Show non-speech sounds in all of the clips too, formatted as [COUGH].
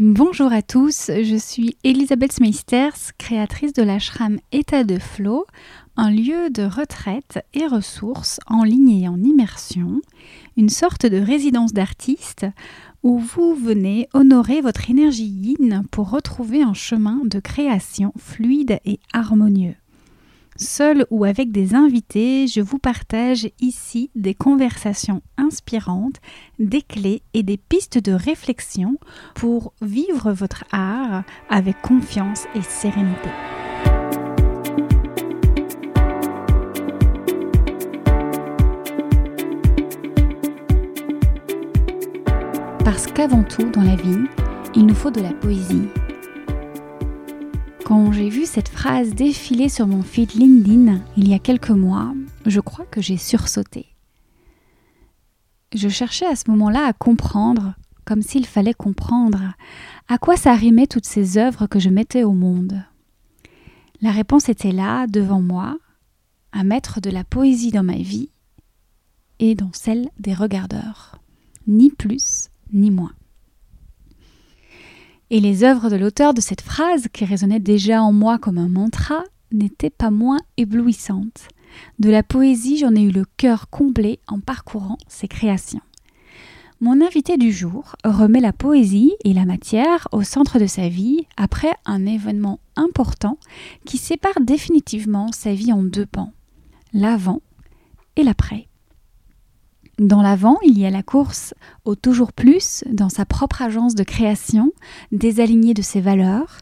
Bonjour à tous, je suis Elisabeth Smeisters, créatrice de l'ashram État de Flow, un lieu de retraite et ressources en ligne et en immersion, une sorte de résidence d'artiste où vous venez honorer votre énergie yin pour retrouver un chemin de création fluide et harmonieux. Seul ou avec des invités, je vous partage ici des conversations inspirantes, des clés et des pistes de réflexion pour vivre votre art avec confiance et sérénité. Parce qu'avant tout, dans la vie, il nous faut de la poésie quand j'ai vu cette phrase défiler sur mon feed LinkedIn il y a quelques mois, je crois que j'ai sursauté. Je cherchais à ce moment-là à comprendre, comme s'il fallait comprendre, à quoi ça rimait toutes ces œuvres que je mettais au monde. La réponse était là, devant moi, à mettre de la poésie dans ma vie et dans celle des regardeurs. Ni plus, ni moins. Et les œuvres de l'auteur de cette phrase, qui résonnait déjà en moi comme un mantra, n'étaient pas moins éblouissantes. De la poésie, j'en ai eu le cœur comblé en parcourant ses créations. Mon invité du jour remet la poésie et la matière au centre de sa vie après un événement important qui sépare définitivement sa vie en deux pans, l'avant et l'après. Dans l'avant, il y a la course au toujours plus dans sa propre agence de création, désalignée de ses valeurs,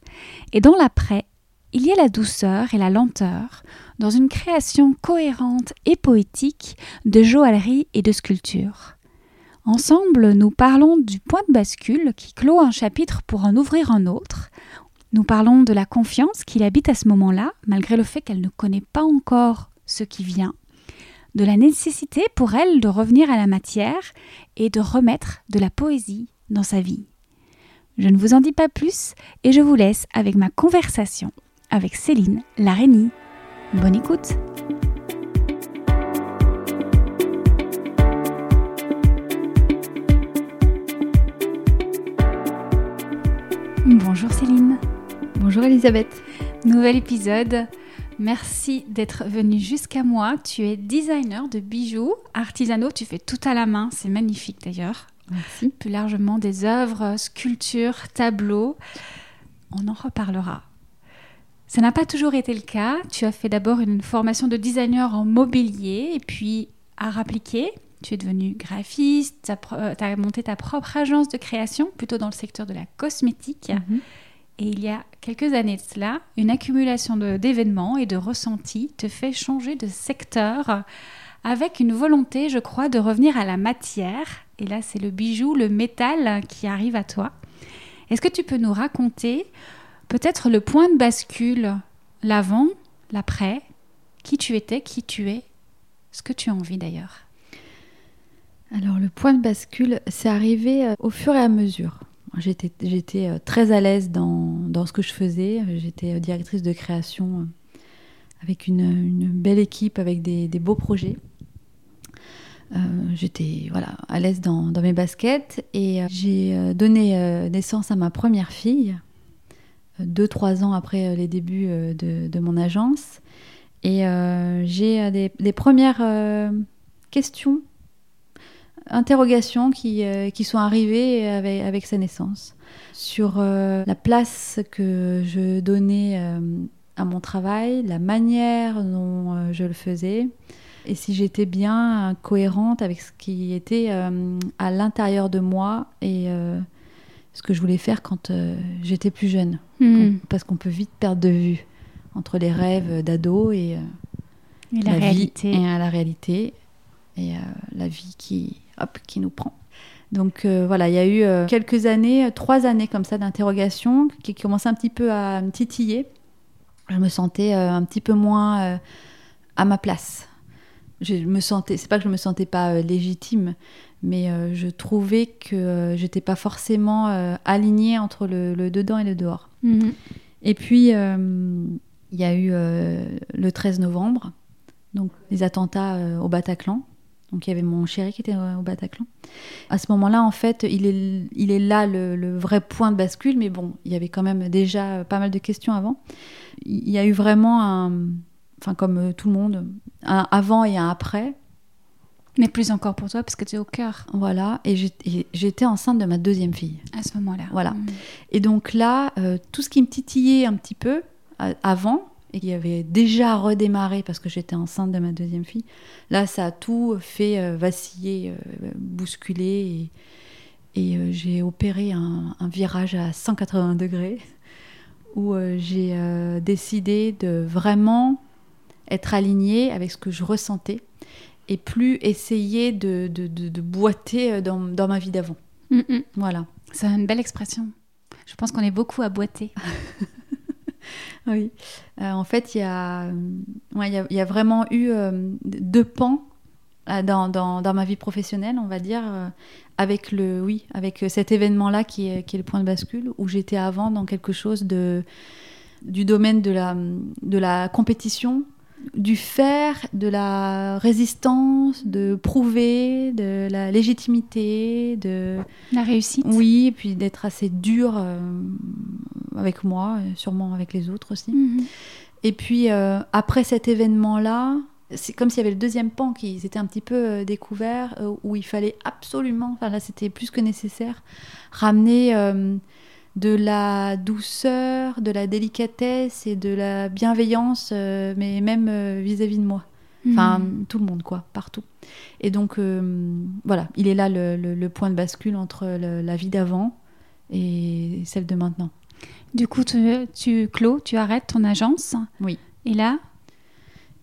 et dans l'après, il y a la douceur et la lenteur dans une création cohérente et poétique de joaillerie et de sculpture. Ensemble, nous parlons du point de bascule qui clôt un chapitre pour en ouvrir un autre. Nous parlons de la confiance qu'il habite à ce moment-là, malgré le fait qu'elle ne connaît pas encore ce qui vient de la nécessité pour elle de revenir à la matière et de remettre de la poésie dans sa vie. Je ne vous en dis pas plus et je vous laisse avec ma conversation avec Céline Larénie. Bonne écoute Bonjour Céline. Bonjour Elisabeth. Nouvel épisode Merci d'être venu jusqu'à moi. Tu es designer de bijoux artisanaux. Tu fais tout à la main. C'est magnifique d'ailleurs. Merci. Plus largement des œuvres, sculptures, tableaux. On en reparlera. Ça n'a pas toujours été le cas. Tu as fait d'abord une formation de designer en mobilier et puis art appliqué. Tu es devenu graphiste, tu as, monté ta propre agence de création, plutôt dans le secteur de la cosmétique. Mhm. Et il y a quelques années de cela, une accumulation d'événements et de ressentis te fait changer de secteur avec une volonté, je crois, de revenir à la matière. Et là, c'est le bijou, le métal qui arrive à toi. Est-ce que tu peux nous raconter peut-être le point de bascule, l'avant, l'après, qui tu étais, qui tu es, ce que tu as envie d'ailleurs? Alors le point de bascule, c'est arrivé euh, au fur et à mesure. J'étais, euh, très à l'aise dans, ce que je faisais. J'étais euh, directrice de création euh, avec une, belle équipe, avec des, beaux projets. j'étais voilà, à l'aise dans, mes baskets et j'ai donné naissance à ma première fille, deux, trois ans après les débuts de, mon agence. Et j'ai des, premières questions interrogations qui, euh, qui sont arrivées avec, avec, sa naissance. Sur euh, la place que je donnais euh, à mon travail, la manière dont je le faisais, et si j'étais bien cohérente avec ce qui était à l'intérieur de moi et ce que je voulais faire quand j'étais plus jeune. Hmm. Parce qu'on peut vite perdre de vue entre les rêves d'ado et, la, réalité. et la réalité et la vie qui hop, qui nous prend. Donc euh, voilà, il y a eu euh, quelques années, trois années comme ça d'interrogation qui commençaient un petit peu à me titiller. Je me sentais euh, un petit peu moins à ma place. Je me sentais, c'est pas que je me sentais pas légitime, mais je trouvais que j'étais pas forcément alignée entre le, dedans et le dehors. Mhm. Et puis il y a eu le 13 novembre, donc les attentats au Bataclan Donc il y avait mon chéri qui était au Bataclan. À ce moment-là, en fait, il est, il est là le, le, vrai point de bascule, mais bon, il y avait quand même déjà pas mal de questions avant. Il y a eu vraiment un, enfin comme tout le monde, un avant et un après. Mais plus encore pour toi, parce que tu es au cœur. Voilà, et j'étais enceinte de ma deuxième fille. À ce moment-là. Voilà. Mmh. Et donc là, euh, tout ce qui me titillait un petit peu avant, et qui avait déjà redémarré parce que j'étais enceinte de ma deuxième fille, là, ça a tout fait euh, vaciller, euh, bousculer, et, et j'ai opéré un, un, virage à 180 degrés, où j'ai décidé de vraiment être alignée avec ce que je ressentais et plus essayer de, de, de, boiter euh, dans, dans, ma vie d'avant. Mm, mm. Voilà. C'est une belle expression. Je pense qu'on est beaucoup à boiter. [LAUGHS] oui. Euh, en fait, il y, a, a vraiment eu euh, deux pans dans, ma vie professionnelle, on va dire, avec, le, oui, avec cet événement-là qui est, qui est le point de bascule, où j'étais avant dans quelque chose de, du domaine de la compétition, du faire, de la résistance, de prouver, de la légitimité, de la réussite. Oui, et puis d'être assez dur euh, avec moi, sûrement avec les autres aussi. Mhm. Et puis euh, après cet événement-là, c'est comme s'il y avait le deuxième pan qui s'était un petit peu euh, découvert, où il fallait absolument, enfin là c'était plus que nécessaire, ramener de la douceur, de la délicatesse et de la bienveillance, euh, mais même euh, vis-à-vis de moi. Enfin, hmm. tout le monde, quoi, partout. Et donc, euh, voilà, il est là le, point de bascule entre la vie d'avant et celle de maintenant. Du coup, tu, tu clôt, tu arrêtes ton agence. Oui. Et là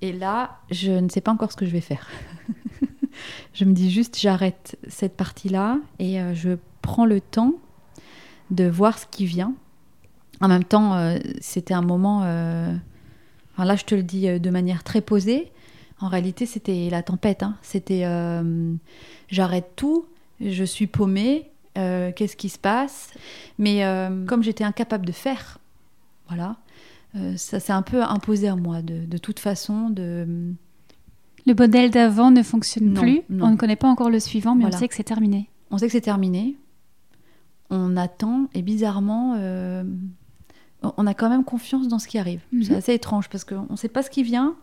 Et là, je ne sais pas encore ce que je vais faire. [LAUGHS] je me dis juste, j'arrête cette partie-là et je prends le temps de voir ce qui vient. En même temps, euh, c'était un moment. Euh, là, je te le dis euh, de manière très posée. En réalité, c'était la tempête. Hein. C'était j'arrête tout, je suis paumée, qu'est-ce qui se passe? Mais comme j'étais incapable de faire, voilà, ça s'est un peu imposé à moi de, toute façon. De... Le modèle d'avant ne fonctionne plus. On ne connaît pas encore le suivant, mais on sait que c'est terminé. On sait que c'est terminé on attend et bizarrement, euh, on a quand même confiance dans ce qui arrive. C'est mhm. assez étrange parce qu'on ne sait pas ce qui vient,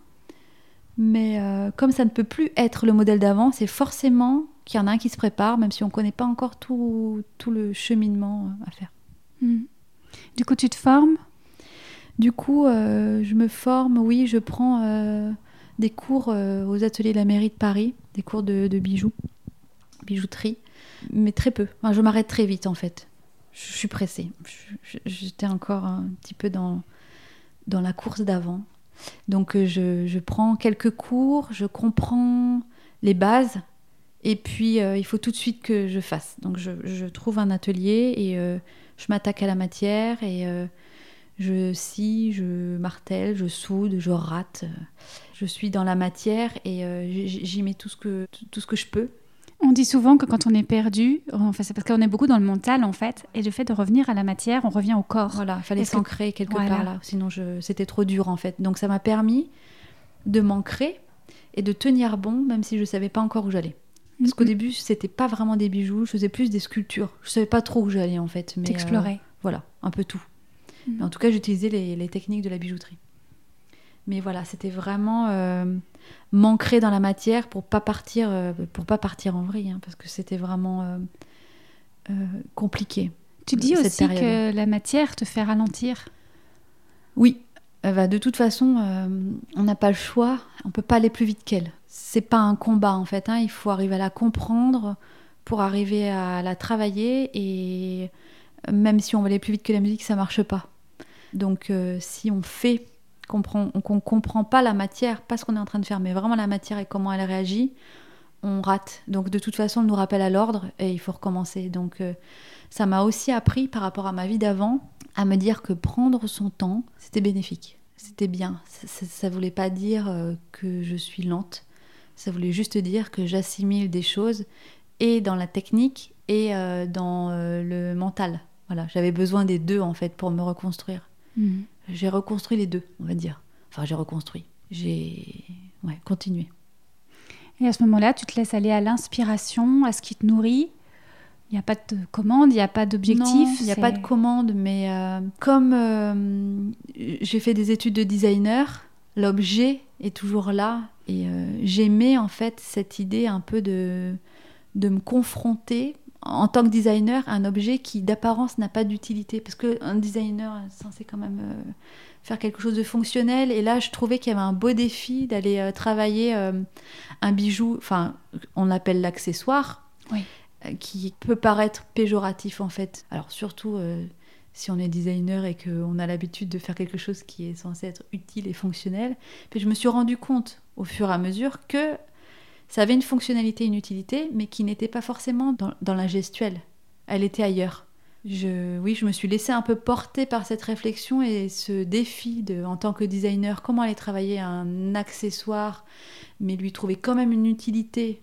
mais euh, comme ça ne peut plus être le modèle d'avant, c'est forcément qu'il y en a un qui se prépare, même si on ne connaît pas encore tout, le cheminement euh, à faire. Mhm. Du coup, tu te formes? Du coup, je me forme, oui, je prends des cours aux ateliers de la mairie de Paris, des cours de bijoux, bijouterie mais très peu. je m'arrête très vite en fait. Je, suis pressée. J'étais encore un petit peu dans, dans la course d'avant. Donc euh, je, je, prends quelques cours, je comprends les bases, et puis euh, il faut tout de suite que je fasse. Donc je, je trouve un atelier et euh, je m'attaque à la matière et je scie, je martèle, je soude, je rate. Je suis dans la matière et j'y mets tout ce, que, tout ce que je peux. On dit souvent que quand on est perdu, enfin, c'est parce qu'on est beaucoup dans le mental en fait, et le fait de revenir à la matière, on revient au corps. Voilà, il fallait s'ancrer quelque part là, sinon je... c'était trop dur en fait. Donc ça m'a permis de m'ancrer et de tenir bon, même si je ne savais pas encore où j'allais. Parce qu'au mhm. début, c'était pas vraiment des bijoux, je faisais plus des sculptures. Je savais pas trop où j'allais en fait. Mais T'explorais. Euh, voilà, un peu tout. Mhm. en tout cas, j'utilisais les, techniques de la bijouterie. Mais voilà, c'était vraiment euh, m'ancrer dans la matière pour pas partir, euh, pour pas partir en vrille, hein, parce que c'était vraiment euh, euh, compliqué. Tu dis aussi que la matière te fait ralentir. Oui, bah, de toute façon, on n'a pas le choix, on peut pas aller plus vite qu'elle. C'est pas un combat en fait, hein, il faut arriver à la comprendre pour arriver à la travailler et même si on va aller plus vite que la musique, ça marche pas. Donc si on fait qu'on ne comprend pas la matière, pas ce qu'on est en train de faire, mais vraiment la matière et comment elle réagit, on rate. Donc de toute façon, on nous rappelle à l'ordre et il faut recommencer. Donc euh, ça m'a aussi appris par rapport à ma vie d'avant à me dire que prendre son temps, c'était bénéfique. C'était bien. Ça ne voulait pas dire euh, que je suis lente. Ça voulait juste dire que j'assimile des choses et dans la technique et euh, dans le mental. Voilà, j'avais besoin des deux en fait pour me reconstruire. Mmh j'ai reconstruit les deux, on va dire. Enfin, j'ai reconstruit. J'ai ouais, continué. Et à ce moment-là, tu te laisses aller à l'inspiration, à ce qui te nourrit. Il n'y a pas de commande, il n'y a pas d'objectif. Il n'y a pas de commande, mais euh, comme euh, j'ai fait des études de designer, l'objet est toujours là. Et euh, j'aimais en fait cette idée un peu de, de me confronter en tant que designer un objet qui d'apparence n'a pas d'utilité. Parce qu'un designer est censé quand même faire quelque chose de fonctionnel. Et là, je trouvais qu'il y avait un beau défi d'aller euh, travailler euh, un bijou, enfin, on appelle l'accessoire, euh, qui peut paraître péjoratif en fait. Alors surtout si on est designer et qu'on a l'habitude de faire quelque chose qui est censé être utile et fonctionnel. Puis je me suis rendu compte au fur et à mesure que ça avait une fonctionnalité, une utilité, mais qui n'était pas forcément dans, dans la gestuelle. Elle était ailleurs je, oui, je me suis laissée un peu porter par cette réflexion et ce défi de, en tant que designer, comment aller travailler un accessoire, mais lui trouver quand même une utilité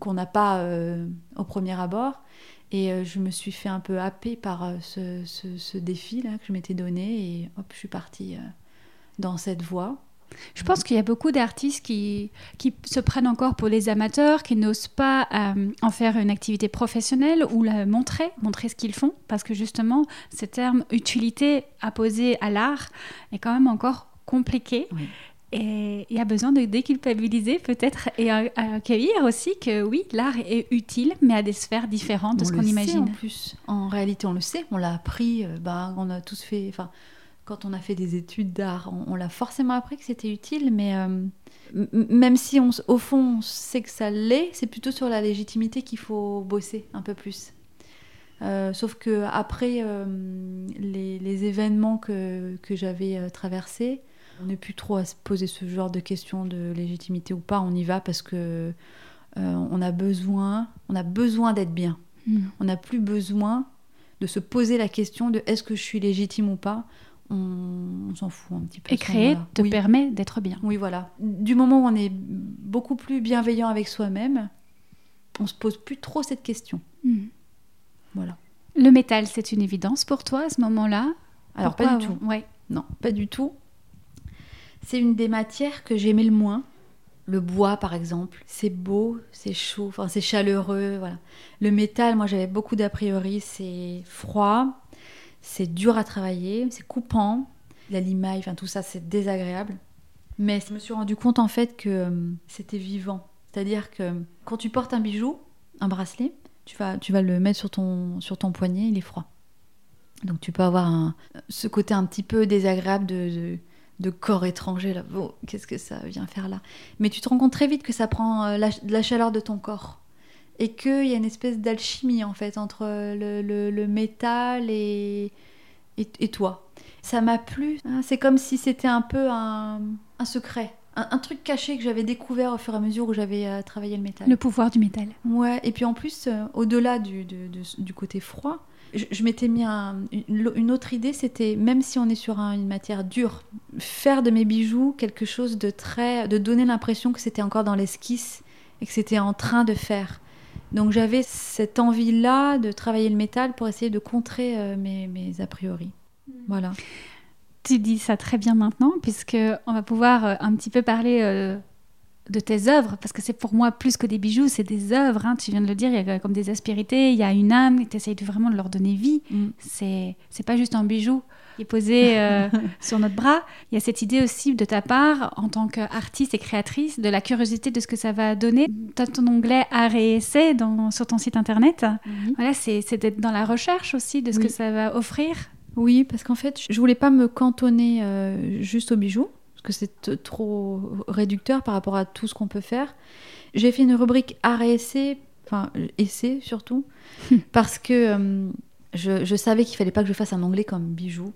qu'on n'a pas euh, au premier abord. Et euh, je me suis fait un peu happer par euh, ce, défi-là que je m'étais donné et hop, je suis partie dans cette voie. Je pense qu'il y a beaucoup d'artistes qui, qui se prennent encore pour les amateurs, qui n'osent pas euh, en faire une activité professionnelle ou la montrer, montrer ce qu'ils font, parce que justement, ce terme utilité apposé à l'art est quand même encore compliqué. Et il y a besoin de déculpabiliser peut-être et accueillir aussi que oui, l'art est utile, mais à des sphères différentes de ce qu'on imagine. En plus, en réalité, on le sait, on l'a appris, euh, bah, on a tous fait, enfin, quand on a fait des études d'art, on, l'a forcément appris que c'était utile, mais euh, même si on, au fond on sait que ça l'est, c'est plutôt sur la légitimité qu'il faut bosser un peu plus. Euh, sauf que après euh, les, événements que, que j'avais traversés, on n'est plus trop à se poser ce genre de questions de légitimité ou pas. On y va parce que on a besoin, on a besoin d'être bien. Hmm. On n'a plus besoin de se poser la question de est-ce que je suis légitime ou pas on, s'en fout un petit peu. Et créer te permet d'être bien. Oui, voilà. Du moment où on est beaucoup plus bienveillant avec soi-même, on se pose plus trop cette question. Hmm. Voilà. Le métal, c'est une évidence pour toi à ce moment-là? Alors, pas du tout. Ouais. Non, pas du tout. C'est une des matières que j'aimais le moins. Le bois, par exemple, c'est beau, c'est chaud, enfin c'est chaleureux, voilà. Le métal, moi j'avais beaucoup d'a priori, c'est froid, c'est dur à travailler, c'est coupant. La limaille, tout ça, c'est désagréable. Mais je me suis rendu compte en fait que euh, c'était vivant. C'est-à-dire que quand tu portes un bijou, un bracelet, tu vas, tu vas le mettre sur ton, sur ton poignet, il est froid. Donc tu peux avoir ce côté un petit peu désagréable de, de, corps étranger. Là. qu'est-ce que ça vient faire là? Mais tu te rends compte très vite que ça prend euh, la chaleur de ton corps et qu'il y a une espèce d'alchimie en fait entre le, le, métal et, et, toi. Ça m'a plu. Hein, c'est comme si c'était un peu un, un secret, un, truc caché que j'avais découvert au fur et à mesure où j'avais euh, travaillé le métal. Le pouvoir du métal. Ouais, et puis en plus, euh, au-delà du, du, côté froid, je, m'étais mis une, autre idée, c'était même si on est sur une matière dure, faire de mes bijoux quelque chose de très, de donner l'impression que c'était encore dans l'esquisse et que c'était en train de faire. Donc j'avais cette envie-là de travailler le métal pour essayer de contrer euh, mes, a priori. Mm. Voilà. Tu dis ça très bien maintenant, puisque on va pouvoir euh, un petit peu parler euh, de tes œuvres, parce que c'est pour moi plus que des bijoux, c'est des œuvres. Hein. tu viens de le dire, il y a comme des aspérités, il y a une âme, tu essayes vraiment de leur donner vie. Mm. C'est c'est pas juste un bijou qui est posé euh, [LAUGHS] sur notre bras. Il y a cette idée aussi de ta part, en tant qu'artiste et créatrice, de la curiosité de ce que ça va donner. Tu as ton onglet art et essai dans, sur ton site internet. Voilà, c'est d'être dans la recherche aussi de ce que ça va offrir. Oui, parce qu'en fait, je voulais pas me cantonner euh, juste aux bijoux, que c'est trop réducteur par rapport à tout ce qu'on peut faire. J'ai fait une rubrique art et essai, enfin essai surtout, [LAUGHS] parce que euh, je, je, savais qu'il fallait pas que je fasse un onglet comme bijoux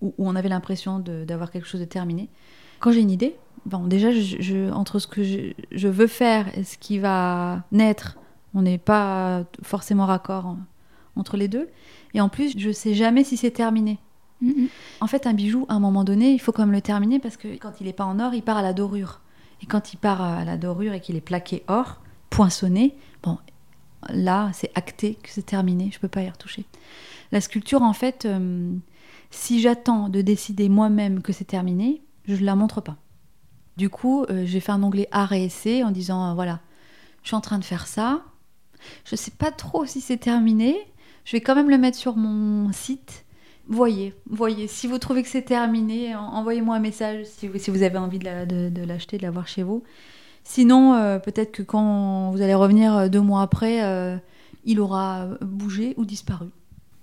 où, on avait l'impression d'avoir quelque chose de terminé. Quand j'ai une idée, bon, déjà, je, entre ce que je, veux faire et ce qui va naître, on n'est pas forcément raccord entre les deux. Et en plus, je sais jamais si c'est terminé. En fait, un bijou, à un moment donné, il faut quand même le terminer parce que quand il n'est pas en or, il part à la dorure. Et quand il part à la dorure et qu'il est plaqué or, poinçonné, bon, là, c'est acté que c'est terminé, je peux pas y retoucher. La sculpture, en fait, euh, si j'attends de décider moi-même que c'est terminé, je ne la montre pas. Du coup, euh, j'ai fait un onglet art et essai en disant euh, voilà, je suis en train de faire ça. Je sais pas trop si c'est terminé. Je vais quand même le mettre sur mon site. Voyez, voyez. Si vous trouvez que c'est terminé, en- envoyez-moi un message si vous, si vous avez envie de la- de- de l'acheter, de l'avoir chez vous. Sinon, euh, peut-être que quand vous allez revenir euh, deux mois après, euh, il aura bougé ou disparu.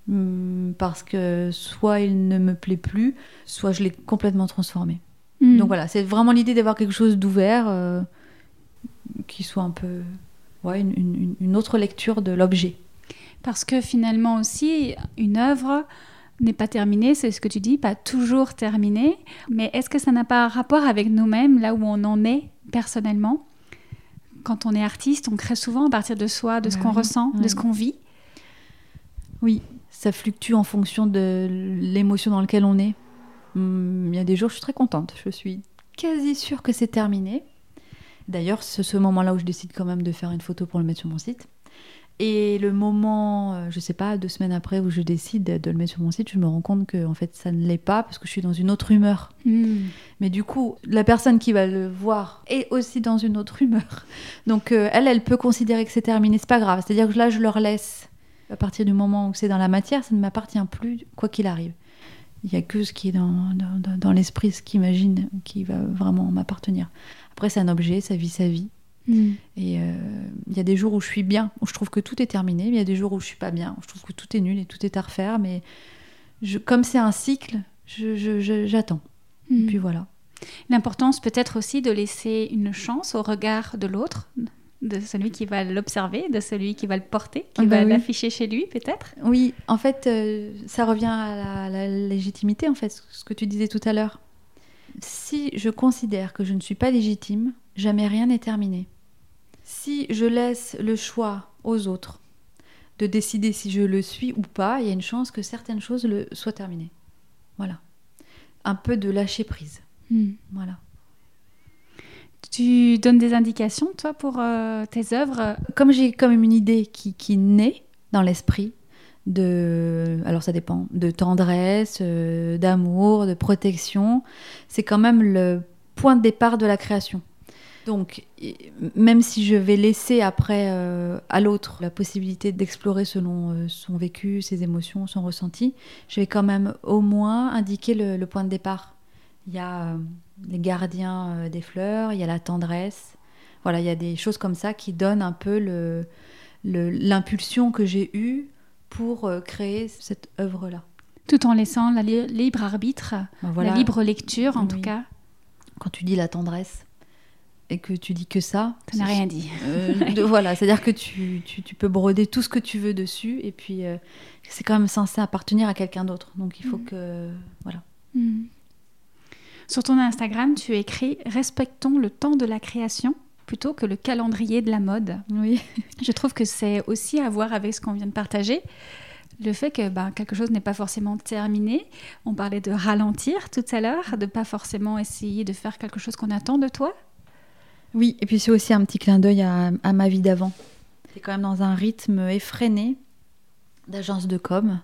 Hum, Parce que soit il ne me plaît plus, soit je l'ai complètement transformé. Hmm. Donc voilà, c'est vraiment l'idée d'avoir quelque chose d'ouvert euh, qui soit un peu ouais, une, une- une autre lecture de l'objet. Parce que finalement aussi, une œuvre n'est pas terminée, c'est ce que tu dis, pas toujours terminée. Mais est-ce que ça n'a pas un rapport avec nous-mêmes, là où on en est personnellement? Quand on est artiste, on crée souvent à partir de soi, de ce Bah qu'on oui, ressent, de ce qu'on vit. Oui, ça fluctue en fonction de l'émotion dans laquelle on est. Hum, Il y a des jours, je suis très contente. Je suis quasi sûre que c'est terminé. D'ailleurs, c'est ce moment-là où je décide quand même de faire une photo pour le mettre sur mon site. Et le moment, euh, je sais pas, deux semaines après où je décide de, le mettre sur mon site, je me rends compte que en fait ça ne l'est pas parce que je suis dans une autre humeur. Hmm. Mais du coup, la personne qui va le voir est aussi dans une autre humeur. [LAUGHS] Donc euh, elle, elle peut considérer que c'est terminé, c'est pas grave. C'est-à-dire que là, je leur laisse. À partir du moment où c'est dans la matière, ça ne m'appartient plus, quoi qu'il arrive. Il y a que ce qui est dans, dans, dans- l'esprit, ce qu'il imagine, qui va vraiment m'appartenir. Après, c'est un objet, ça vit sa vie. Hmm. Et euh, il y a des jours où je suis bien, où je trouve que tout est terminé, mais il y a des jours où je suis pas bien, où je trouve que tout est nul et tout est à refaire. Mais je- comme c'est un cycle, j'attends. Hmm. Puis voilà. L'importance peut-être aussi de laisser une chance au regard de l'autre, de celui qui va l'observer, de celui qui va le porter, qui Ah bah va oui. l'afficher chez lui peut-être. Oui, en fait, euh, ça revient à la, à la légitimité, en fait, ce que tu disais tout à l'heure. Si je considère que je ne suis pas légitime, jamais rien n'est terminé. Si je laisse le choix aux autres de décider si je le suis ou pas, il y a une chance que certaines choses le soient terminées. Voilà. Un peu de lâcher prise. Hmm. Voilà. Tu donnes des indications, toi, pour euh, tes œuvres? Comme j'ai quand même une idée qui, qui naît dans l'esprit, de, alors ça dépend, de tendresse, euh, d'amour, de protection, c'est quand même le point de départ de la création. Donc, même si je vais laisser après euh, à l'autre la possibilité d'explorer selon euh, son vécu, ses émotions, son ressenti, je vais quand même au moins indiquer le, le point de départ. Il y a euh, les gardiens des fleurs, il y a la tendresse. Voilà, il y a des choses comme ça qui donnent un peu le- le- l'impulsion que j'ai eue pour créer cette œuvre-là. tout en laissant la li- libre arbitre, Ben voilà, la libre lecture en Oui. tout cas. Quand tu dis la tendresse et que tu dis que ça, Ça n'a c'est- rien dit. Euh, [LAUGHS] de- voilà, c'est-à-dire que tu, tu- tu peux broder tout ce que tu veux dessus, et puis euh, c'est quand même censé appartenir à quelqu'un d'autre. Donc il faut Mhm. que. Voilà. Hmm. Sur ton Instagram, tu écris Respectons le temps de la création plutôt que le calendrier de la mode. Oui. [LAUGHS] Je trouve que c'est aussi à voir avec ce qu'on vient de partager. Le fait que ben, quelque chose n'est pas forcément terminé. On parlait de ralentir tout à l'heure, de pas forcément essayer de faire quelque chose qu'on attend de toi. Oui, et puis c'est aussi un petit clin d'œil à, ma vie d'avant. C'est quand même dans un rythme effréné d'agence de com,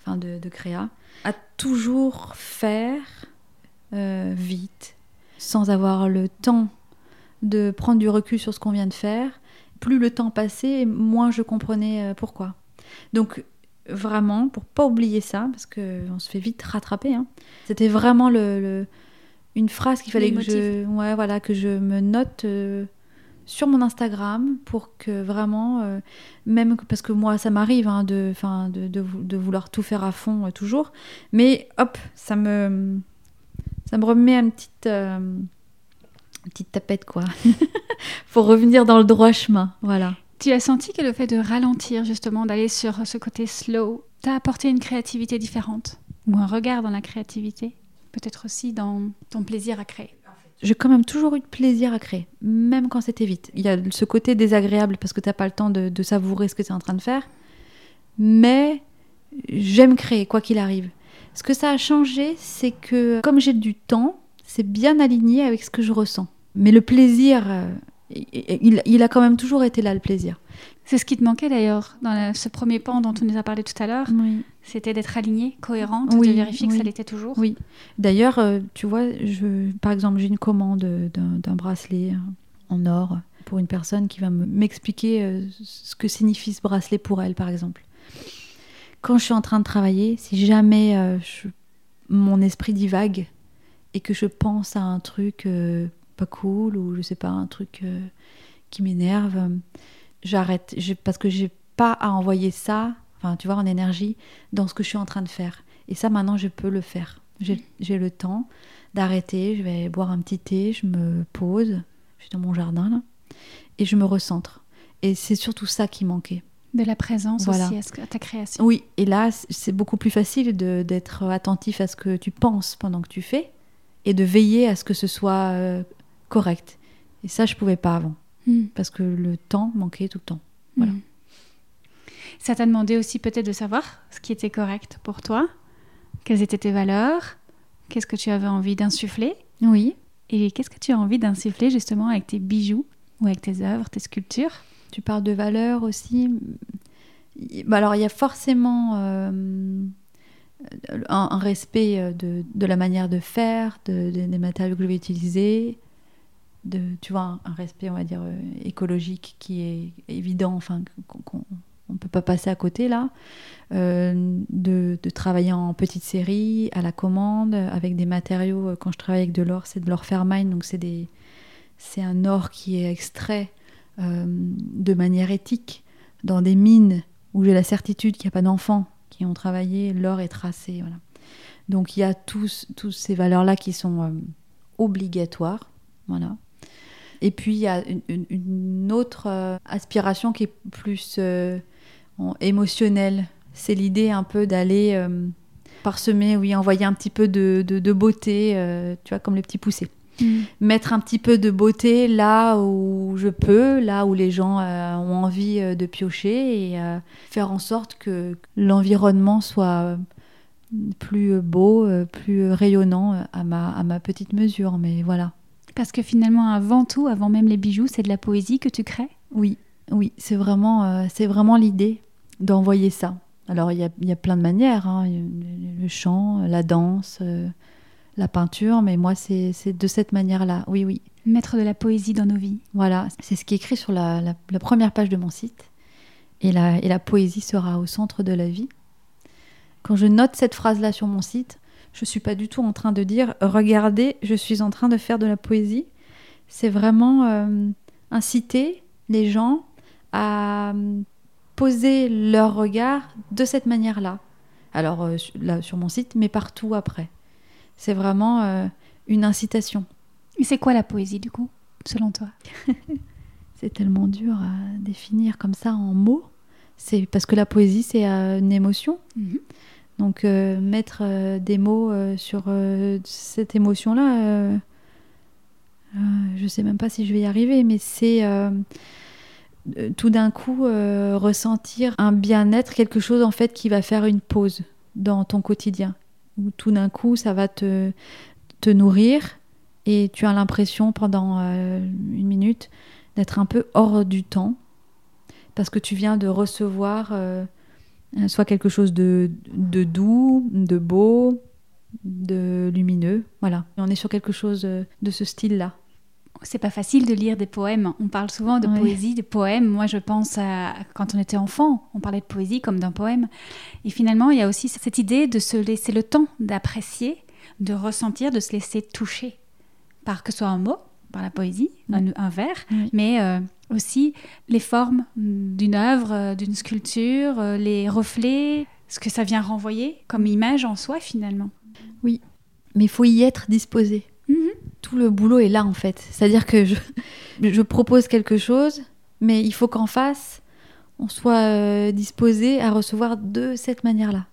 enfin de, créa, à toujours faire euh, vite, sans avoir le temps de prendre du recul sur ce qu'on vient de faire. Plus le temps passait, moins je comprenais euh, pourquoi. Donc vraiment, pour pas oublier ça, parce qu'on se fait vite rattraper, hein, c'était vraiment le, une phrase qu'il fallait que je, ouais, voilà, que je me note euh, sur mon Instagram pour que vraiment, euh, même parce que moi ça m'arrive hein, de, de, de, vou- de vouloir tout faire à fond euh, toujours, mais hop, ça me, ça me remet une petite, euh, une petite tapette quoi, [LAUGHS] pour revenir dans le droit chemin, voilà. Tu as senti que le fait de ralentir, justement, d'aller sur ce côté slow, t'a apporté une créativité différente Ou un regard dans la créativité? Peut-être aussi dans ton plaisir à créer. j'ai quand même toujours eu de plaisir à créer, même quand c'était vite. Il y a ce côté désagréable parce que t'as pas le temps de, savourer ce que tu es en train de faire. Mais j'aime créer, quoi qu'il arrive. Ce que ça a changé, c'est que comme j'ai du temps, c'est bien aligné avec ce que je ressens. Mais le plaisir, euh, il a quand même toujours été là, le plaisir. C'est ce qui te manquait d'ailleurs dans la- ce premier pan dont tu nous as parlé tout à l'heure. Oui. C'était d'être alignée, cohérente, Oui, de vérifier que ça l'était toujours. Oui. D'ailleurs, euh, tu vois, je, par exemple, j'ai une commande d'un d'un bracelet euh, en or pour une personne qui va me- m'expliquer euh, ce que signifie ce bracelet pour elle, par exemple. Quand je suis en train de travailler, si jamais euh, je- mon esprit divague et que je pense à un truc pas cool ou je sais pas, un truc qui m'énerve, j'arrête parce que j'ai pas à envoyer ça, enfin, tu vois, en énergie dans ce que je suis en train de faire. Et ça, maintenant, je peux le faire. J'ai le temps d'arrêter, je vais boire un petit thé, je me pose, je suis dans mon jardin là, et je me recentre. Et c'est surtout ça qui manquait. De la présence Voilà. aussi à, ta création. Oui, et là, c'est beaucoup plus facile d'être attentif à ce que tu penses pendant que tu fais et de veiller à ce que ce soit euh, correct. Et ça, je pouvais pas avant, Mm. parce que le temps manquait tout le temps. Voilà. Mm. Ça t'a demandé aussi peut-être de savoir ce qui était correct pour toi, quelles étaient tes valeurs, qu'est-ce que tu avais envie d'insuffler? Oui. et qu'est-ce que tu as envie d'insuffler justement avec tes bijoux ou avec tes œuvres, tes sculptures? Tu parles de valeurs aussi. Bah alors, il y a forcément euh, un, un respect euh, de, de la manière de faire, de- de- des matériaux que je vais utiliser, de, tu vois, un, respect, on va dire, euh, écologique qui est évident, enfin, qu'on ne peut pas passer à côté là. Euh, de, de travailler en petite série, à la commande, avec des matériaux. euh, Quand je travaille avec de l'or, c'est de l'or Fairmine, donc c'est des, c'est un or qui est extrait de manière éthique dans des mines où j'ai la certitude qu'il n'y a pas d'enfants qui ont travaillé, l'or est tracé. Voilà. Donc il y a tous, tous ces valeurs-là qui sont obligatoires. Voilà. Et puis il y a une, une- une autre euh, aspiration qui est plus euh, émotionnelle. C'est l'idée un peu d'aller euh, parsemer, oui, envoyer un petit peu de, de- de beauté, euh, tu vois, comme les petits poussés mettre un petit peu de beauté là où je peux, là où les gens ont envie de piocher et faire en sorte que l'environnement soit plus beau, plus rayonnant à ma, à ma petite mesure. Mais voilà. Parce que finalement, avant tout, avant même les bijoux, c'est de la poésie que tu crées? Oui, oui, c'est vraiment, euh, c'est vraiment l'idée d'envoyer ça. Alors il y a, il y a plein de manières, hein. Le- chant, la danse, euh, la peinture, mais moi c'est c'est de cette manière-là. Oui, oui. Mettre de la poésie dans nos vies. Voilà, c'est ce qui est écrit sur la, la- la première page de mon site. Et la, et la poésie sera au centre de la vie. Quand je note cette phrase-là sur mon site, je ne suis pas du tout en train de dire Regardez, je suis en train de faire de la poésie. C'est vraiment euh, inciter les gens à euh, poser leur regard de cette manière-là. Alors, euh, là, sur mon site, mais partout après. C'est vraiment euh, une incitation. Et c'est quoi la poésie du coup, selon toi? [LAUGHS] C'est tellement dur à définir comme ça en mots. C'est parce que la poésie, c'est une émotion. Donc euh, mettre euh, des mots euh, sur cette émotion-là, je sais même pas si je vais y arriver, mais c'est tout d'un coup ressentir un bien-être, quelque chose en fait qui va faire une pause dans ton quotidien. Où tout d'un coup, ça va te, te nourrir et tu as l'impression pendant une minute d'être un peu hors du temps parce que tu viens de recevoir soit quelque chose de, de doux, de beau, de lumineux. Voilà. Et on est sur quelque chose euh, de ce style-là. C'est pas facile de lire des poèmes. On parle souvent de Ouais. poésie, de poèmes. Moi, je pense à quand on était enfant, on parlait de poésie comme d'un poème. Et finalement, il y a aussi cette idée de se laisser le temps d'apprécier, de ressentir, de se laisser toucher par que ce soit un mot, par la poésie, un, un vers, mais euh, aussi les formes d'une œuvre, euh, d'une sculpture, euh, les reflets, ce que ça vient renvoyer comme image en soi finalement. Mais il faut y être disposé. Mhm. Tout le boulot est là en fait. C'est-à-dire que je, [LAUGHS] je propose quelque chose, mais il faut qu'en face, on soit euh, disposé à recevoir de cette manière-là.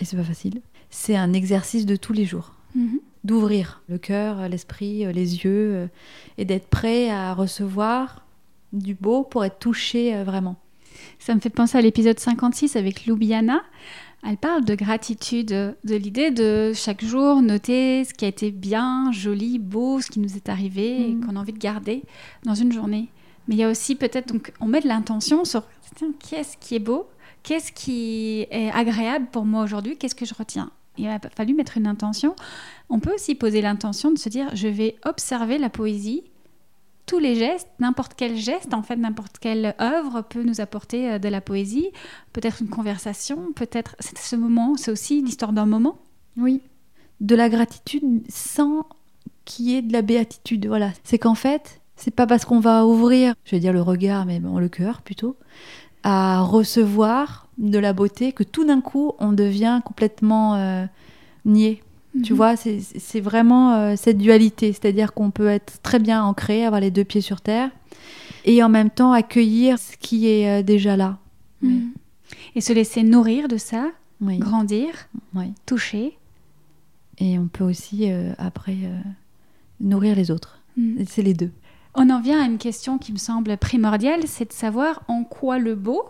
Et c'est pas facile. C'est un exercice de tous les jours. Mhm. D'ouvrir le cœur, l'esprit, les yeux, et d'être prêt à recevoir du beau pour être touché euh, vraiment. Ça me fait penser à l'épisode 56 avec Ljubljana. Elle parle de gratitude, de l'idée de chaque jour noter ce qui a été bien, joli, beau, ce qui nous est arrivé et Mhm. qu'on a envie de garder dans une journée. Mais il y a aussi peut-être, donc, on met de l'intention sur qu'est-ce qui est beau, qu'est-ce qui est agréable pour moi aujourd'hui, qu'est-ce que je retiens? Il a fallu mettre une intention. On peut aussi poser l'intention de se dire, je vais observer la poésie tous les gestes, n'importe quel geste, en fait, n'importe quelle œuvre peut nous apporter euh, de la poésie, peut-être une conversation, peut-être ce moment, c'est aussi l'histoire d'un moment. Oui, de la gratitude sans qu'il y ait de la béatitude. Voilà, c'est qu'en fait, c'est pas parce qu'on va ouvrir, je vais dire le regard, mais bon, le cœur plutôt, à recevoir de la beauté que tout d'un coup on devient complètement euh, niais. Tu mhm. vois, c'est vraiment euh, cette dualité, c'est-à-dire qu'on peut être très bien ancré, avoir les deux pieds sur terre, et en même temps accueillir ce qui est euh, déjà là. Mhm. Et se laisser nourrir de ça, grandir, toucher. Et on peut aussi, euh, après, nourrir les autres. Mhm. C'est les deux. On en vient à une question qui me semble primordiale, c'est de savoir en quoi le beau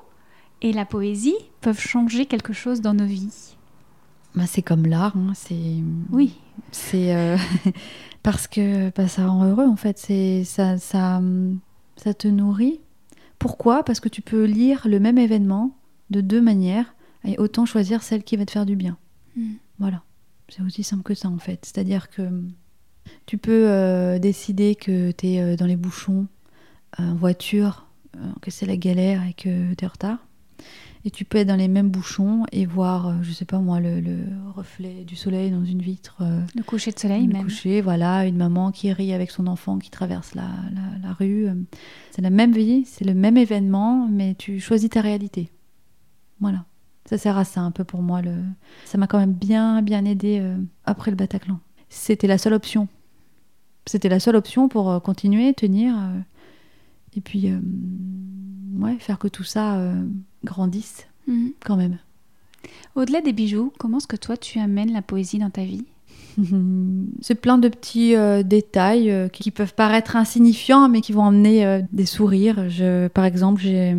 et la poésie peuvent changer quelque chose dans nos vies. Bah, c'est comme l'art, hein, c'est. Oui. C'est euh, [LAUGHS] parce que bah, ça rend heureux en fait. C'est ça, ça, ça te nourrit. Pourquoi? Parce que tu peux lire le même événement de deux manières et autant choisir celle qui va te faire du bien. Hmm. Voilà. C'est aussi simple que ça en fait. C'est-à-dire que tu peux euh, décider que tu es euh, dans les bouchons en voiture, que c'est la galère et que tu es en retard. Et tu peux être dans les mêmes bouchons et voir, euh, je sais pas moi, le, reflet du soleil dans une vitre. Euh, le coucher de soleil le même. coucher, voilà, une maman qui rit avec son enfant qui traverse la, la, rue. C'est la même vie, c'est le même événement, mais tu choisis ta réalité. Voilà. Ça sert à ça un peu pour moi. Le... Ça m'a quand même bien, bien aidé euh, après le Bataclan. C'était la seule option. C'était la seule option pour continuer, tenir. et puis, ouais, faire que tout ça grandissent mhm. quand même. Au-delà des bijoux, comment est-ce que toi tu amènes la poésie dans ta vie? [LAUGHS] C'est plein de petits euh, détails euh, qui peuvent paraître insignifiants, mais qui vont emmener euh, des sourires. Je, par exemple, j'ai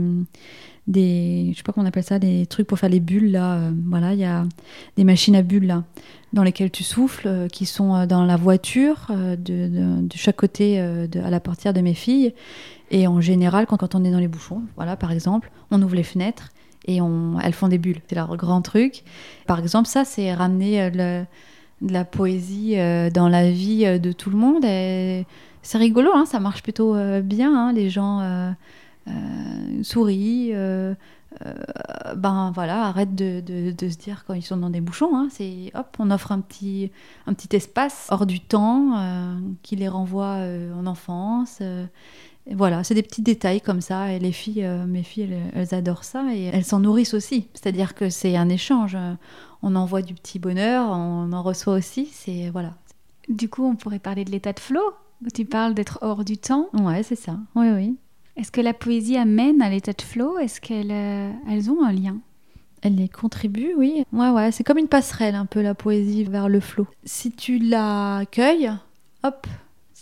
des, je sais pas comment on appelle ça, des trucs pour faire les bulles là. voilà, il y a des machines à bulles là, dans lesquelles tu souffles, qui sont dans la voiture de, de, chaque côté à la portière de mes filles. Et en général, quand, quand on est dans les bouchons, voilà, par exemple, on ouvre les fenêtres et on, elles font des bulles. C'est leur grand truc. Par exemple, ça, c'est ramener euh, de la poésie euh, dans la vie euh, de tout le monde. c'est rigolo, hein, ça marche plutôt bien. Hein, les gens sourient. ben voilà, arrête de, de, se dire quand ils sont dans des bouchons. Hein, c'est hop, on offre un petit, un petit espace hors du temps qui les renvoie en enfance voilà, c'est des petits détails comme ça. Et les filles, euh, mes filles, elles, adorent ça et elles s'en nourrissent aussi. C'est-à-dire que c'est un échange. On envoie du petit bonheur, on en reçoit aussi. C'est voilà. Du coup, on pourrait parler de l'état de flow. Tu parles d'être hors du temps. Ouais, c'est ça. Oui, oui. Est-ce que la poésie amène à l'état de flow? Est-ce qu'elles euh, elles ont un lien? Elle y contribue, oui. Ouais, ouais, c'est comme une passerelle un peu la poésie vers le flow. Si tu l'accueilles, hop,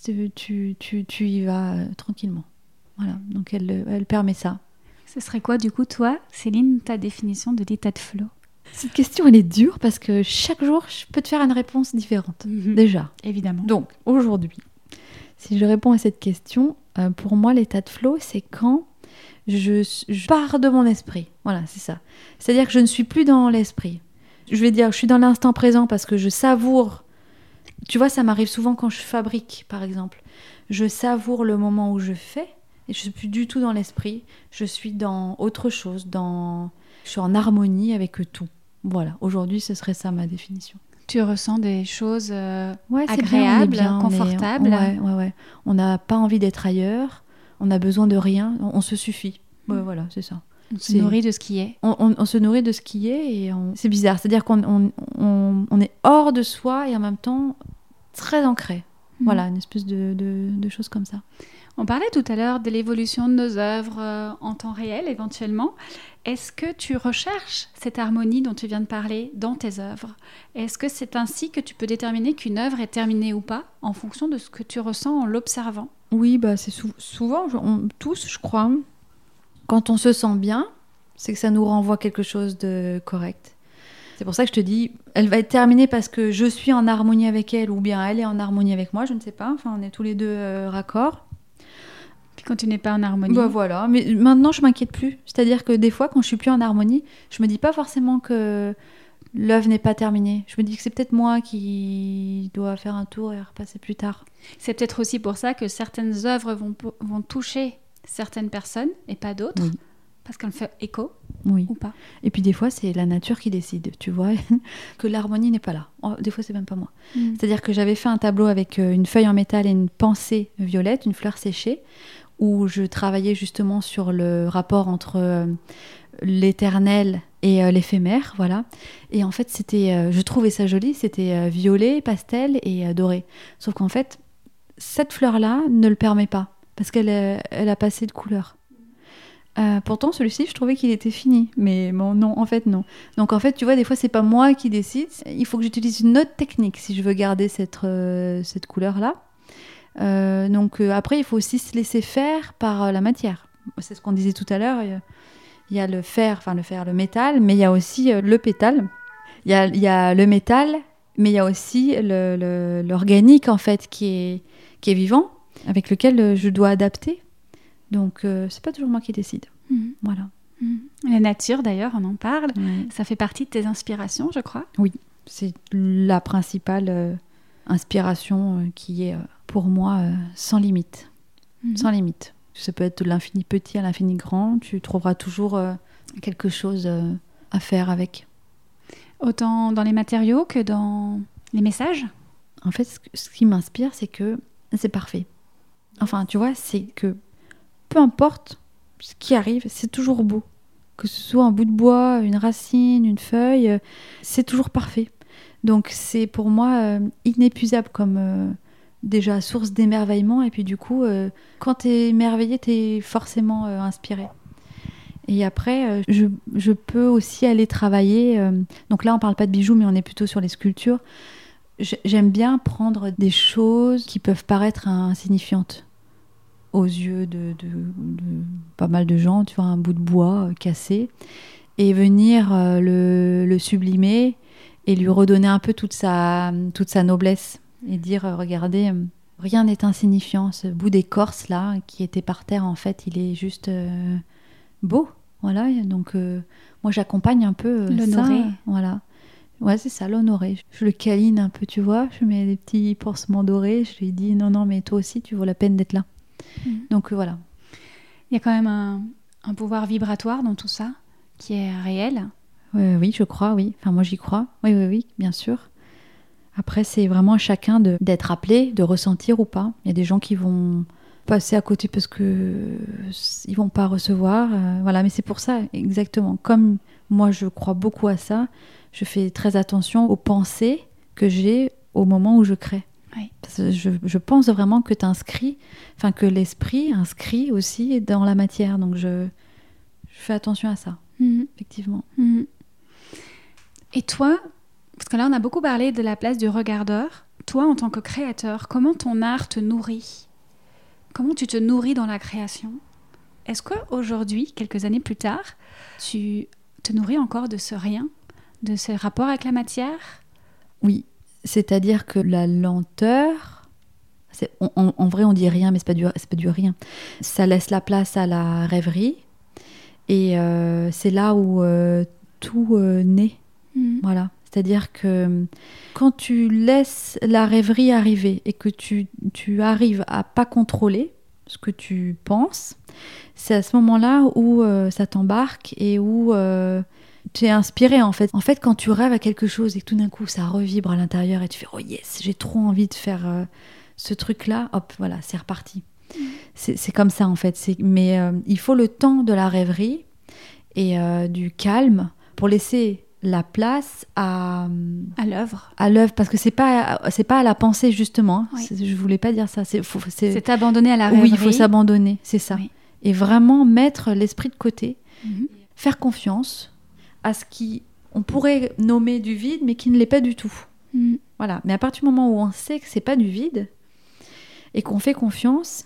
tu, tu, tu, y vas euh, tranquillement. Voilà, donc elle, elle permet ça. Ce serait quoi du coup, toi, Céline, ta définition de l'état de flow? Cette question, elle est dure parce que chaque jour, je peux te faire une réponse différente, mhm. déjà. Évidemment. Donc, aujourd'hui, si je réponds à cette question, euh, pour moi, l'état de flow, c'est quand je, je, pars de mon esprit. Voilà, c'est ça. C'est-à-dire que je ne suis plus dans l'esprit. Je vais dire, je suis dans l'instant présent parce que je savoure tu vois, ça m'arrive souvent quand je fabrique, par exemple. Je savoure le moment où je fais et je suis plus du tout dans l'esprit. Je suis dans autre chose, dans... je suis en harmonie avec tout. Voilà, aujourd'hui, ce serait ça ma définition. Tu ressens des choses euh, agréables, confortables. ouais, ouais, ouais. On n'a pas envie d'être ailleurs. On a besoin de rien. On, se suffit. Mm. voilà, c'est ça. On se nourrit de ce qui est. On, se nourrit de ce qui est et c'est bizarre. C'est-à-dire qu'on on, est hors de soi et en même temps très ancré. Mhm. Voilà, une espèce de, de, choses comme ça. On parlait tout à l'heure de l'évolution de nos œuvres euh, en temps réel, éventuellement. Est-ce que tu recherches cette harmonie dont tu viens de parler dans tes œuvres? Est-ce que c'est ainsi que tu peux déterminer qu'une œuvre est terminée ou pas, en fonction de ce que tu ressens en l'observant? Oui, bah c'est souvent, tous, je crois, quand on se sent bien, c'est que ça nous renvoie quelque chose de correct. C'est pour ça que je te dis, elle va être terminée parce que je suis en harmonie avec elle ou bien elle est en harmonie avec moi, je ne sais pas. Enfin, on est tous les deux euh, raccords. Puis quand tu n'es pas en harmonie. Bah voilà, mais maintenant je m'inquiète plus. C'est-à-dire que des fois, quand je suis plus en harmonie, je me dis pas forcément que l'œuvre n'est pas terminée. Je me dis que c'est peut-être moi qui dois faire un tour et repasser plus tard. C'est peut-être aussi pour ça que certaines œuvres vont, vont toucher certaines personnes et pas d'autres. Parce qu'elles font écho oui. ou pas. Et puis des fois, c'est la nature qui décide, tu vois, [LAUGHS] que l'harmonie n'est pas là. Oh, des fois, c'est même pas moi. Mm. C'est-à-dire que j'avais fait un tableau avec euh, une feuille en métal et une pensée violette, une fleur séchée, où je travaillais justement sur le rapport entre euh, l'éternel et euh, l'éphémère, voilà. Et en fait, c'était, je trouvais ça joli, c'était violet, pastel et doré. Sauf qu'en fait, cette fleur-là ne le permet pas, parce qu'elle elle a passé de couleur. Euh, pourtant, celui-ci, je trouvais qu'il était fini. Mais bon, non, en fait, non. Donc, en fait, tu vois, des fois, c'est pas moi qui décide. Il faut que j'utilise une autre technique si je veux garder cette, euh, cette couleur-là. Euh, donc, après, il faut aussi se laisser faire par la matière. C'est ce qu'on disait tout à l'heure. Il y a le fer, enfin, le fer, le métal, mais il y a aussi le pétale. Il y a, il y a le métal, mais il y a aussi l'organique, en fait, qui est, qui est vivant, avec lequel je dois adapter donc, euh, c'est pas toujours moi qui décide. Mhm. Voilà. Mhm. La nature, d'ailleurs, on en parle. Ça fait partie de tes inspirations, je crois. Oui, c'est la principale euh, inspiration euh, qui est pour moi sans limite. Mhm. Sans limite. Ça peut être de l'infini petit à l'infini grand. Tu trouveras toujours quelque chose à faire avec. Autant dans les matériaux que dans les messages? En fait, ce qui m'inspire, c'est que c'est parfait. Enfin, tu vois, c'est que peu importe ce qui arrive, c'est toujours beau. Que ce soit un bout de bois, une racine, une feuille, euh, c'est toujours parfait. Donc c'est pour moi euh, inépuisable comme euh, déjà source d'émerveillement. Et puis du coup, quand tu es émerveillé, tu es forcément inspiré. Et après, je, je, peux aussi aller travailler. donc là, on parle pas de bijoux, mais on est plutôt sur les sculptures. J'aime bien prendre des choses qui peuvent paraître insignifiantes aux yeux de, pas mal de gens, tu vois, un bout de bois euh, cassé, et venir euh, le, sublimer et lui redonner un peu toute sa, toute sa noblesse et dire, euh, regardez, rien n'est insignifiant, ce bout d'écorce là qui était par terre, en fait, il est juste beau. Voilà, donc moi j'accompagne un peu l'honorer. Voilà. Ouais, c'est ça, l'honorer. Je le câline un peu, tu vois. Je mets des petits pansements dorés. Je lui dis non, non, mais toi aussi, tu vaux la peine d'être là. Mm. Donc euh, voilà. Il y a quand même un, pouvoir vibratoire dans tout ça qui est réel. Oui, je crois, oui. Enfin, moi, j'y crois. Oui, oui, oui, bien sûr. Après, c'est vraiment à chacun d'être appelé, de ressentir ou pas. Il y a des gens qui vont passer à côté parce que ils vont pas recevoir. Euh, voilà, mais c'est pour ça, exactement. Comme moi, je crois beaucoup à ça, je fais très attention aux pensées que j'ai au moment où je crée je, pense vraiment que tu inscris, enfin que l'esprit inscrit aussi dans la matière. Donc je, fais attention à ça, mhm. effectivement. Mhm. Et toi, parce que là on a beaucoup parlé de la place du regardeur, toi en tant que créateur, comment ton art te nourrit? Comment tu te nourris dans la création? Est-ce qu'aujourd'hui, quelques années plus tard, tu te nourris encore de ce rien, de ce rapport avec la matière? Oui, c'est-à-dire que la lenteur, en, vrai on dit rien, mais c'est pas pas du rien. Ça laisse la place à la rêverie, et euh, c'est là où euh, tout euh, naît. Mm. Voilà. C'est-à-dire que quand tu laisses la rêverie arriver et que tu, tu arrives à pas contrôler ce que tu penses, c'est à ce moment-là où ça t'embarque et où tu es inspiré en fait. En fait, quand tu rêves à quelque chose et que tout d'un coup ça revibre à l'intérieur et tu fais oh yes, j'ai trop envie de faire euh, ce truc-là, hop, voilà, c'est reparti. Mm. C'est comme ça en fait. Mais euh, il faut le temps de la rêverie et euh, du calme pour laisser la place à à l'œuvre à l'œuvre parce que c'est pas c'est pas à la pensée justement hein. je voulais pas dire ça c'est c'est abandonner à la rêverie oui il faut s'abandonner c'est ça et vraiment mettre l'esprit de côté mm-hmm. faire confiance à ce qui on pourrait nommer du vide, mais qui ne l'est pas du tout. Mm. Voilà. Mais à partir du moment où on sait que c'est pas du vide et qu'on fait confiance,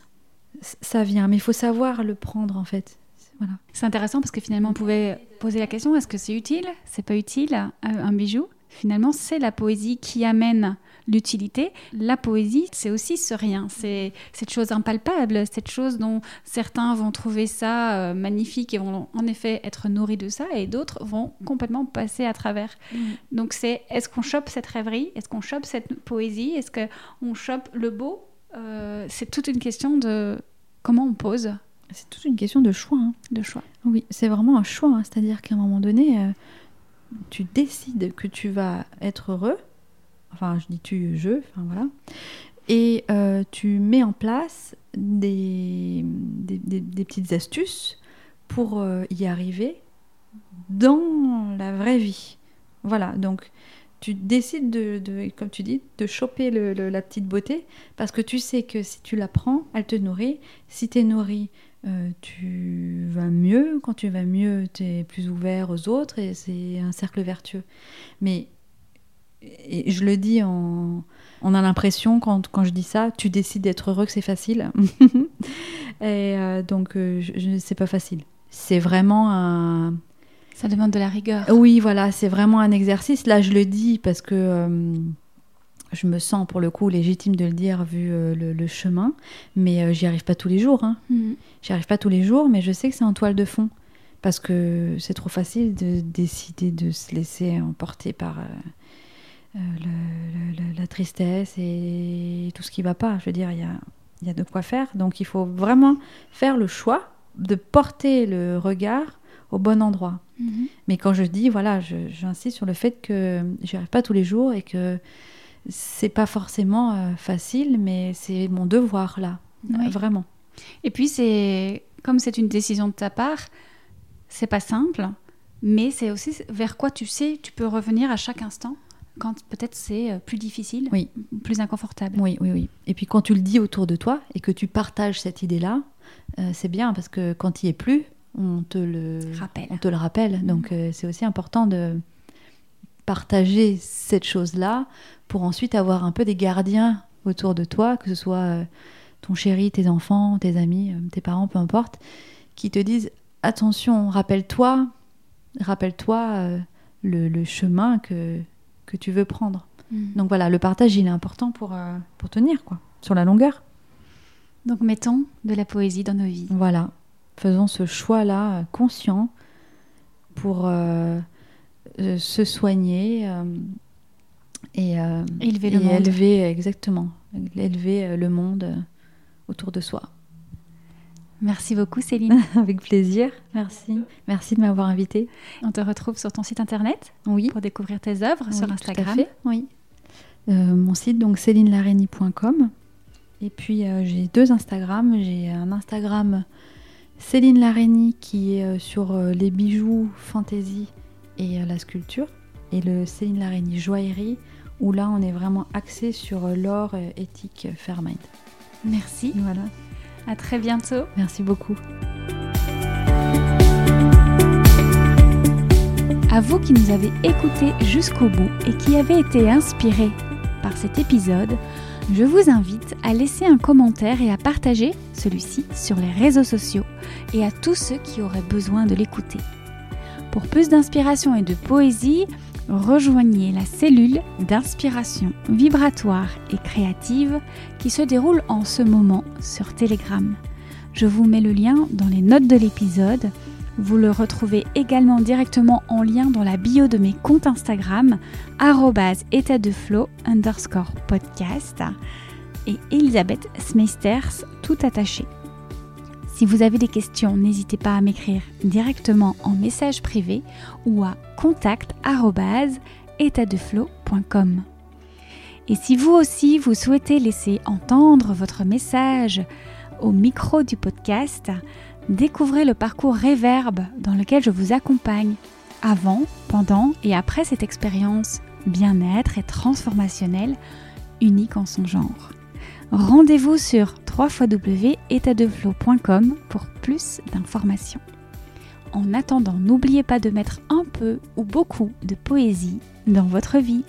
ça vient. Mais il faut savoir le prendre en fait. Voilà. C'est intéressant parce que finalement on pouvait poser la question est-ce que c'est utile? C'est pas utile un bijou? Finalement, c'est la poésie qui amène l'utilité. La poésie, c'est aussi ce rien, c'est cette chose impalpable, cette chose dont certains vont trouver ça euh, magnifique et vont en effet être nourris de ça, et d'autres vont complètement passer à travers. Mm. Donc c'est est-ce qu'on chope cette rêverie, est-ce qu'on chope cette poésie, est-ce qu'on chope le beau? Euh, C'est toute une question de comment on pose. C'est toute une question de choix. Hein. De choix. Oui, c'est vraiment un choix. Hein. C'est-à-dire qu'à un moment donné, euh, tu décides que tu vas être heureux enfin je dis tu, je, enfin voilà, et euh, tu mets en place des, des, petites astuces pour euh, y arriver dans la vraie vie. Voilà, donc tu décides de, comme tu dis, de choper la petite beauté parce que tu sais que si tu la prends, elle te nourrit. Si tu es nourri, euh, tu vas mieux. Quand tu vas mieux, tu es plus ouvert aux autres et c'est un cercle vertueux. Mais et je le dis en. On a l'impression, quand, quand, je dis ça, tu décides d'être heureux que c'est facile. [LAUGHS] et euh, donc, euh, je, c'est pas facile. C'est vraiment un. Ça demande de la rigueur. Oui, voilà, c'est vraiment un exercice. Là, je le dis parce que euh, je me sens pour le coup légitime de le dire vu le, chemin, mais j'y arrive pas tous les jours. Hein. Mm. J'y arrive pas tous les jours, mais je sais que c'est en toile de fond parce que c'est trop facile de décider de se laisser emporter par euh, la tristesse et tout ce qui va pas. Je veux dire, il y a, y a de quoi faire. Donc il faut vraiment faire le choix de porter le regard au bon endroit. Mhm. Mais quand je dis, voilà, j'insiste sur le fait que j'y arrive pas tous les jours et que c'est pas forcément euh, facile, mais c'est mon devoir là, vraiment. Et puis c'est comme c'est une décision de ta part, c'est pas simple, mais c'est aussi vers quoi tu sais, tu peux revenir à chaque instant quand peut-être c'est euh, plus difficile, oui. plus inconfortable. Oui, oui, oui. Et puis quand tu le dis autour de toi et que tu partages cette idée-là, euh, c'est bien parce que quand il n'y est plus, on te le rappelle. On te le rappelle. Donc euh, c'est aussi important de partager cette chose-là pour ensuite avoir un peu des gardiens autour de toi, que ce soit ton chéri, tes enfants, tes amis, tes parents, peu importe, qui te disent attention, rappelle-toi, rappelle-toi le, chemin que que tu veux prendre. Mm. Donc voilà, le partage, il est important pour, euh, pour tenir, quoi, sur la longueur. Donc mettons de la poésie dans nos vies. Voilà, faisons ce choix-là euh, conscient pour euh, se soigner et, élever le monde. élever, exactement, élever le monde autour de soi. Merci beaucoup Céline. [LAUGHS] Avec plaisir, merci. Merci de m'avoir invitée. On te retrouve sur ton site internet oui. pour découvrir tes œuvres sur Instagram. Oui. Euh, mon site donc célinelareni.com et puis euh, j'ai deux Instagram. J'ai un Instagram Céline Lareni qui est euh, sur les bijoux, fantaisie et la sculpture et le Céline Lareni joaillerie où là on est vraiment axé sur l'or éthique Fairmind. Merci. Voilà. À très bientôt. Merci beaucoup. À vous qui nous avez écoutés jusqu'au bout et qui avez été inspirés par cet épisode, je vous invite à laisser un commentaire et à partager celui-ci sur les réseaux sociaux et à tous ceux qui auraient besoin de l'écouter. Pour plus d'inspiration et de poésie, rejoignez la cellule d'inspiration vibratoire et créative qui se déroule en ce moment sur Telegram. Je vous mets le lien dans les notes de l'épisode. Vous le retrouvez également directement en lien dans la bio de mes comptes Instagram, état de flow underscore podcast et Elisabeth Smeisters tout attaché. Si vous avez des questions, n'hésitez pas à m'écrire directement en message privé ou à contact@étatdeflow.com. Et si vous aussi vous souhaitez laisser entendre votre message au micro du podcast, découvrez le parcours Réverbe dans lequel je vous accompagne avant, pendant et après cette expérience bien-être et transformationnelle unique en son genre. Rendez-vous sur www.étatdeflow.com pour plus d'informations. En attendant, n'oubliez pas de mettre un peu ou beaucoup de poésie dans votre vie.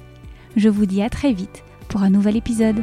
Je vous dis à très vite pour un nouvel épisode.